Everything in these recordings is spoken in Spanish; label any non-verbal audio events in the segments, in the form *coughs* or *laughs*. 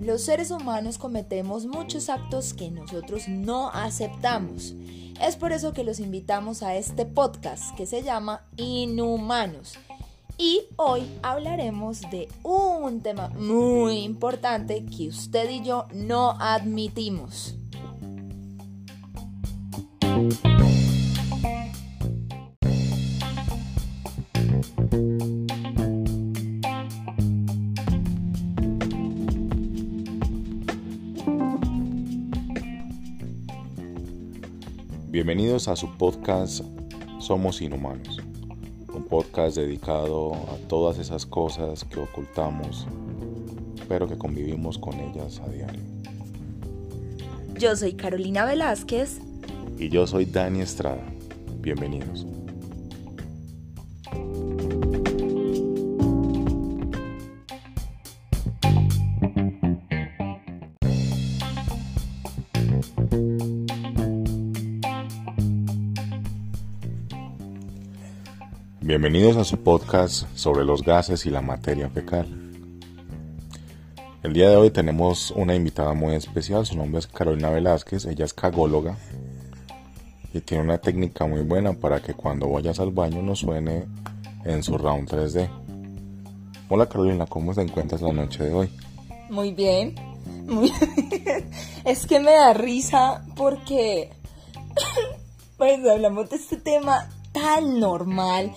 Los seres humanos cometemos muchos actos que nosotros no aceptamos. Es por eso que los invitamos a este podcast que se llama Inhumanos. Y hoy hablaremos de un tema muy importante que usted y yo no admitimos. Bienvenidos a su podcast Somos Inhumanos, un podcast dedicado a todas esas cosas que ocultamos, pero que convivimos con ellas a diario. Yo soy Carolina Velázquez. Y yo soy Dani Estrada. Bienvenidos. Bienvenidos a su podcast sobre los gases y la materia fecal. El día de hoy tenemos una invitada muy especial, su nombre es Carolina Velázquez, ella es cagóloga y tiene una técnica muy buena para que cuando vayas al baño no suene en su round 3D. Hola Carolina, ¿cómo te encuentras la noche de hoy? Muy bien, muy bien. *laughs* Es que me da risa porque *coughs* pues hablamos de este tema tan normal,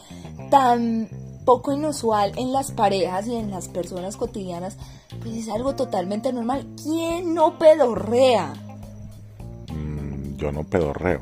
tan poco inusual en las parejas y en las personas cotidianas, pues es algo totalmente normal. ¿Quién no pedorrea? Mm, yo no pedorreo.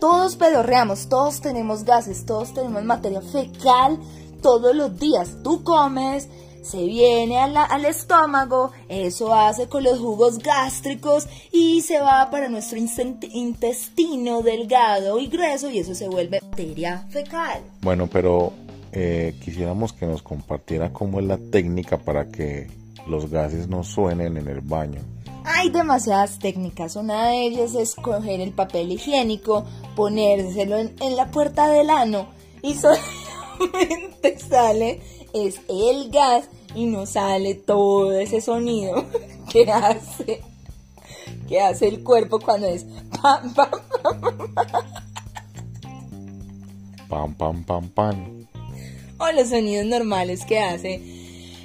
Todos pedorreamos, todos tenemos gases, todos tenemos materia fecal todos los días. Tú comes, se viene al estómago, eso hace con los jugos gástricos y se va para nuestro intestino delgado y grueso y eso se vuelve materia fecal. Bueno, pero eh, quisiéramos que nos compartiera cómo es la técnica para que los gases no suenen en el baño. Hay demasiadas técnicas, una de ellas es coger el papel higiénico, ponérselo en, en la puerta del ano y *laughs* solamente sale es el gas y no sale todo ese sonido *laughs* que hace que hace el cuerpo cuando es pam pam pam pam pam pam o los sonidos normales que hace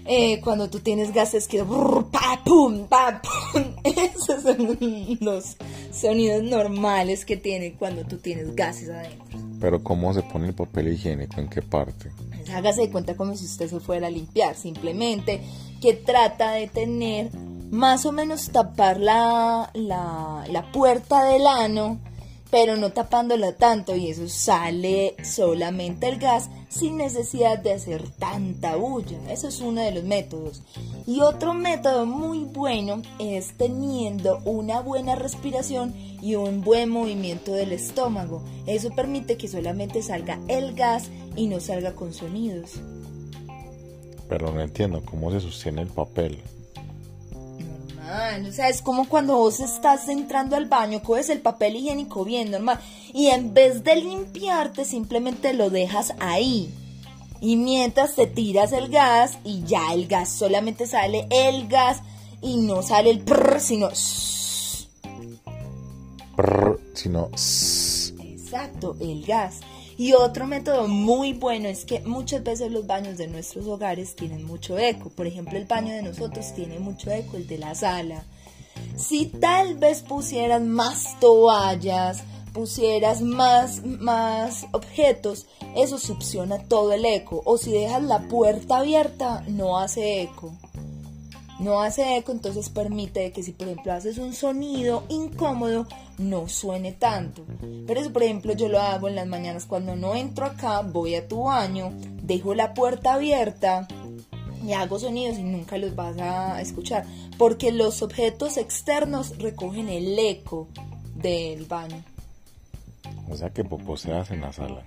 eh, cuando tú tienes gases que pa, pum, pa, pum. *laughs* esos son los sonidos normales que tiene cuando tú tienes gases adentro. Pero cómo se pone el papel higiénico en qué parte hágase de cuenta como si usted se fuera a limpiar, simplemente que trata de tener más o menos tapar la, la, puerta del ano, pero no tapándola tanto y eso sale solamente el gas sin necesidad de hacer tanta bulla. Eso es uno de los métodos. Y otro método muy bueno es teniendo una buena respiración y un buen movimiento del estómago. Eso permite que solamente salga el gas y no salga con sonidos. Pero no entiendo cómo se sostiene el papel. O sea, es como cuando vos estás entrando al baño, coges el papel higiénico bien normal y en vez de limpiarte simplemente lo dejas ahí. Y mientras te tiras el gas y ya el gas solamente sale el gas y no sale el prr, sino prr, sino Exacto, el gas. Y otro método muy bueno es que muchas veces los baños de nuestros hogares tienen mucho eco. Por ejemplo, el baño de nosotros tiene mucho eco, el de la sala. Si tal vez pusieras más toallas, pusieras más, más objetos, eso succiona todo el eco. O si dejas la puerta abierta, no hace eco no hace eco, entonces permite que si por ejemplo haces un sonido incómodo, no suene tanto. Pero eso por ejemplo yo lo hago en las mañanas cuando no entro acá, voy a tu baño, dejo la puerta abierta y hago sonidos y nunca los vas a escuchar, porque los objetos externos recogen el eco del baño. O sea que poposeas en la sala.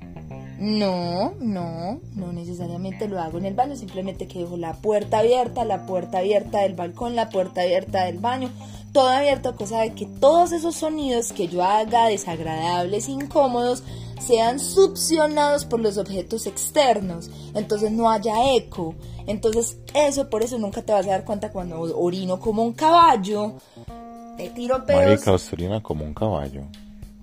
No, no, no necesariamente lo hago en el baño, simplemente que dejo la puerta abierta, la puerta abierta del balcón, la puerta abierta del baño, todo abierto, cosa de que todos esos sonidos que yo haga desagradables, incómodos, sean succionados por los objetos externos, entonces no haya eco. Entonces eso por eso nunca te vas a dar cuenta cuando orino como un caballo, te tiro pedos. Como un caballo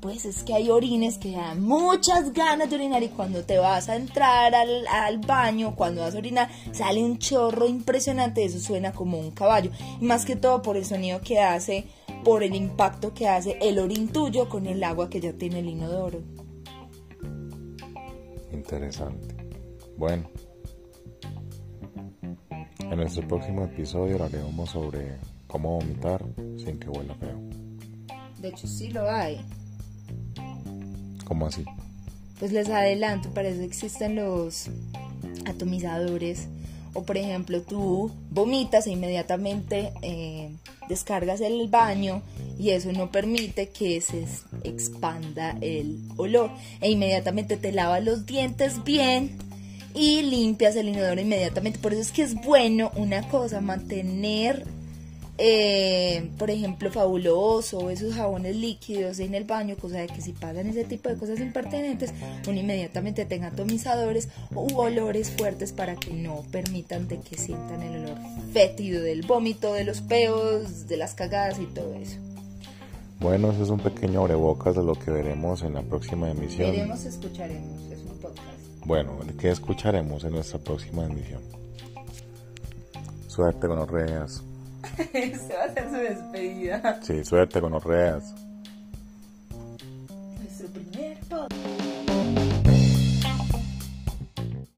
pues es que hay orines que dan muchas ganas de orinar y cuando te vas a entrar al, al, baño, cuando vas a orinar, sale un chorro impresionante, eso suena como un caballo. Y más que todo por el sonido que hace, por el impacto que hace el orín tuyo con el agua que ya tiene el inodoro. Interesante. Bueno, en nuestro próximo episodio hablaremos sobre cómo vomitar sin que huela feo. De hecho, sí lo hay. ¿Cómo así? Pues les adelanto, para eso existen los atomizadores. O por ejemplo, tú vomitas e inmediatamente eh, descargas el baño y eso no permite que se expanda el olor. E inmediatamente te lavas los dientes bien y limpias el inodoro inmediatamente. Por eso es que es bueno una cosa, mantener eh, por ejemplo, fabuloso, o esos jabones líquidos en el baño, cosa de que si pasan ese tipo de cosas impertinentes, uno inmediatamente tenga atomizadores u olores fuertes para que no permitan de que sientan el olor fétido del vómito, de los peos, de las cagadas y todo eso. Bueno, ese es un pequeño abrebocas de lo que veremos en la próxima emisión. Veremos, escucharemos, es un podcast. Bueno, ¿qué escucharemos en nuestra próxima emisión? Suerte con los reas. *laughs* Se va a hacer su despedida. Sí, suerte con los reas.